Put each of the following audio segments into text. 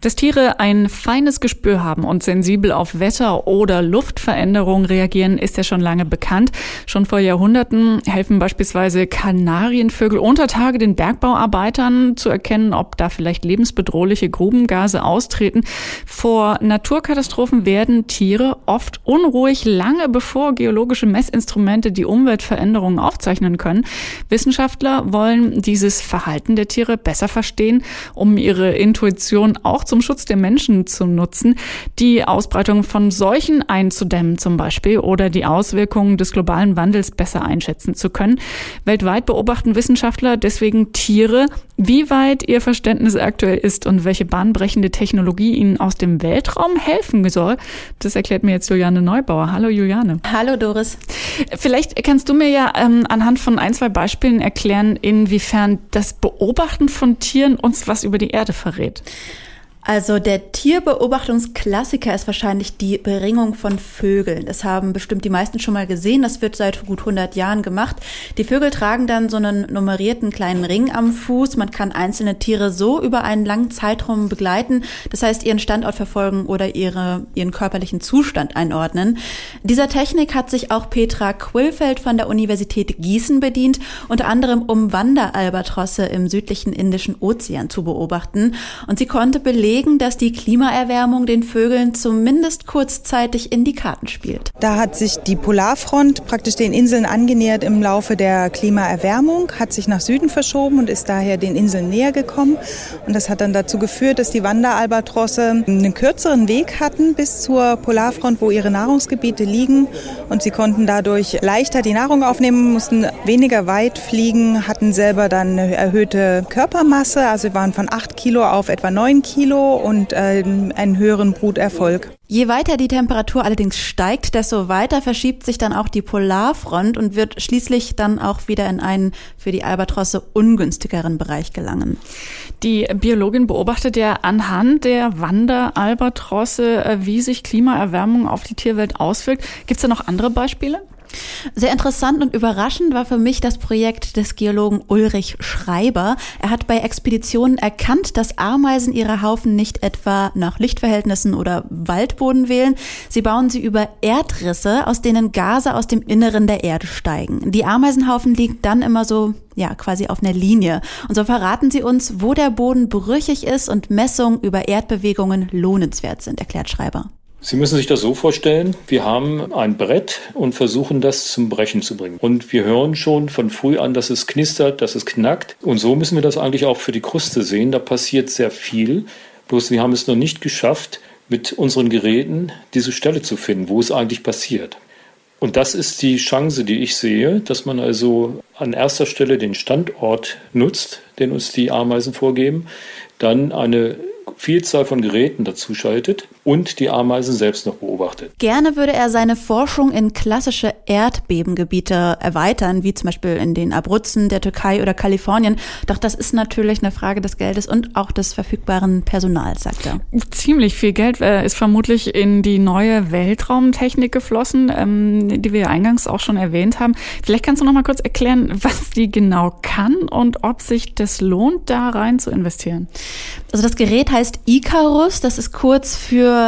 Dass Tiere ein feines Gespür haben und sensibel auf Wetter- oder Luftveränderungen reagieren, ist ja schon lange bekannt. Schon vor Jahrhunderten helfen beispielsweise Kanarienvögel unter Tage den Bergbauarbeitern zu erkennen, ob da vielleicht lebensbedrohliche Grubengase austreten. Vor Naturkatastrophen werden Tiere oft unruhig, lange bevor geologische Messinstrumente die Umweltveränderungen aufzeichnen können. Wissenschaftler wollen dieses Verhalten der Tiere besser verstehen, um ihre Intuition auch zum Schutz der Menschen zu nutzen, die Ausbreitung von Seuchen einzudämmen zum Beispiel oder die Auswirkungen des globalen Wandels besser einschätzen zu können. Weltweit beobachten Wissenschaftler deswegen Tiere, wie weit ihr Verständnis aktuell ist und welche bahnbrechende Technologie ihnen aus dem Weltraum helfen soll. Das erklärt mir jetzt Juliane Neubauer. Hallo Juliane. Hallo Doris. Vielleicht kannst du mir ja ähm, anhand von ein, zwei Beispielen erklären, inwiefern das Beobachten von Tieren uns was über die Erde verrät. Also der Tierbeobachtungsklassiker ist wahrscheinlich die Beringung von Vögeln. Das haben bestimmt die meisten schon mal gesehen. Das wird seit gut 100 Jahren gemacht. Die Vögel tragen dann so einen nummerierten kleinen Ring am Fuß. Man kann einzelne Tiere so über einen langen Zeitraum begleiten. Das heißt, ihren Standort verfolgen oder ihre, ihren körperlichen Zustand einordnen. Dieser Technik hat sich auch Petra Quillfeld von der Universität Gießen bedient, unter anderem um Wanderalbatrosse im südlichen Indischen Ozean zu beobachten. Und sie konnte belegen, belegen, dass die Klimaerwärmung den Vögeln zumindest kurzzeitig in die Karten spielt. Da hat sich die Polarfront praktisch den Inseln angenähert im Laufe der Klimaerwärmung, hat sich nach Süden verschoben und ist daher den Inseln näher gekommen. Und das hat dann dazu geführt, dass die Wanderalbatrosse einen kürzeren Weg hatten bis zur Polarfront, wo ihre Nahrungsgebiete liegen. Und sie konnten dadurch leichter die Nahrung aufnehmen, mussten weniger weit fliegen, hatten selber dann eine erhöhte Körpermasse. Also waren von 8 Kilo auf etwa 9 Kilo und äh, einen höheren Bruterfolg. Je weiter die Temperatur allerdings steigt, desto weiter verschiebt sich dann auch die Polarfront und wird schließlich dann auch wieder in einen für die Albatrosse ungünstigeren Bereich gelangen. Die Biologin beobachtet ja anhand der Wanderalbatrosse, äh, wie sich Klimaerwärmung auf die Tierwelt auswirkt. Gibt es da noch andere Beispiele? Sehr interessant und überraschend war für mich das Projekt des Geologen Ulrich Schreiber. Er hat bei Expeditionen erkannt, dass Ameisen ihre Haufen nicht etwa nach Lichtverhältnissen oder Waldboden wählen. Sie bauen sie über Erdrisse, aus denen Gase aus dem Inneren der Erde steigen. Die Ameisenhaufen liegen dann immer so ja, quasi auf einer Linie. Und so verraten sie uns, wo der Boden brüchig ist und Messungen über Erdbewegungen lohnenswert sind, erklärt Schreiber. Sie müssen sich das so vorstellen, wir haben ein Brett und versuchen das zum Brechen zu bringen. Und wir hören schon von früh an, dass es knistert, dass es knackt. Und so müssen wir das eigentlich auch für die Kruste sehen. Da passiert sehr viel. Bloß wir haben es noch nicht geschafft, mit unseren Geräten diese Stelle zu finden, wo es eigentlich passiert. Und das ist die Chance, die ich sehe, dass man also an erster Stelle den Standort nutzt, den uns die Ameisen vorgeben, dann eine Vielzahl von Geräten dazu schaltet und die Ameisen selbst noch beobachtet. Gerne würde er seine Forschung in klassische Erdbebengebiete erweitern, wie zum Beispiel in den Abruzzen der Türkei oder Kalifornien. Doch das ist natürlich eine Frage des Geldes und auch des verfügbaren Personals, sagt er. Ziemlich viel Geld äh, ist vermutlich in die neue Weltraumtechnik geflossen, ähm, die wir eingangs auch schon erwähnt haben. Vielleicht kannst du noch mal kurz erklären, was die genau kann und ob sich das lohnt, da rein zu investieren. Also das Gerät heißt Icarus, das ist kurz für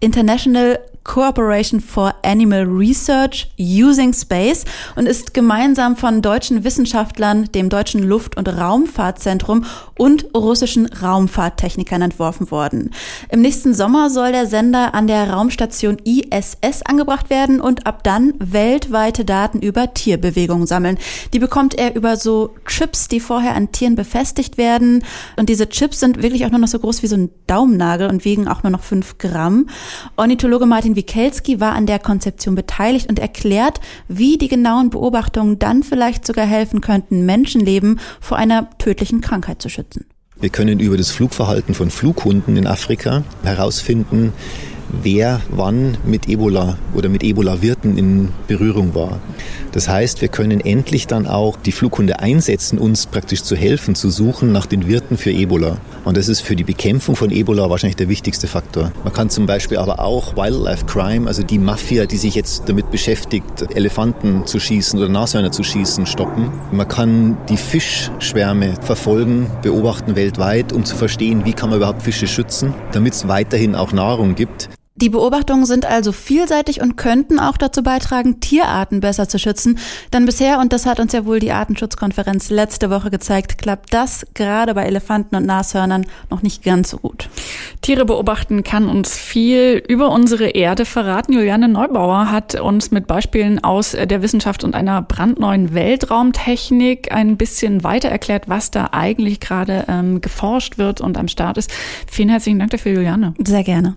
International Cooperation for Animal Research Using Space und ist gemeinsam von deutschen Wissenschaftlern, dem Deutschen Luft- und Raumfahrtzentrum und russischen Raumfahrttechnikern entworfen worden. Im nächsten Sommer soll der Sender an der Raumstation ISS angebracht werden und ab dann weltweite Daten über Tierbewegungen sammeln. Die bekommt er über so Chips, die vorher an Tieren befestigt werden. Und diese Chips sind wirklich auch nur noch so groß wie so ein Daumennagel und wiegen auch nur noch fünf Gramm. Ornithologe Martin Wikelski war an der Konzeption beteiligt und erklärt, wie die genauen Beobachtungen dann vielleicht sogar helfen könnten, Menschenleben vor einer tödlichen Krankheit zu schützen. Wir können über das Flugverhalten von Flughunden in Afrika herausfinden, wer wann mit Ebola oder mit Ebola-Wirten in Berührung war. Das heißt, wir können endlich dann auch die Flughunde einsetzen, uns praktisch zu helfen, zu suchen nach den Wirten für Ebola. Und das ist für die Bekämpfung von Ebola wahrscheinlich der wichtigste Faktor. Man kann zum Beispiel aber auch Wildlife Crime, also die Mafia, die sich jetzt damit beschäftigt, Elefanten zu schießen oder Nashörner zu schießen, stoppen. Man kann die Fischschwärme verfolgen, beobachten weltweit, um zu verstehen, wie kann man überhaupt Fische schützen, damit es weiterhin auch Nahrung gibt. Die Beobachtungen sind also vielseitig und könnten auch dazu beitragen, Tierarten besser zu schützen. Denn bisher, und das hat uns ja wohl die Artenschutzkonferenz letzte Woche gezeigt, klappt das gerade bei Elefanten und Nashörnern noch nicht ganz so gut. Tiere beobachten kann uns viel über unsere Erde verraten. Juliane Neubauer hat uns mit Beispielen aus der Wissenschaft und einer brandneuen Weltraumtechnik ein bisschen weiter erklärt, was da eigentlich gerade ähm, geforscht wird und am Start ist. Vielen herzlichen Dank dafür, Juliane. Sehr gerne.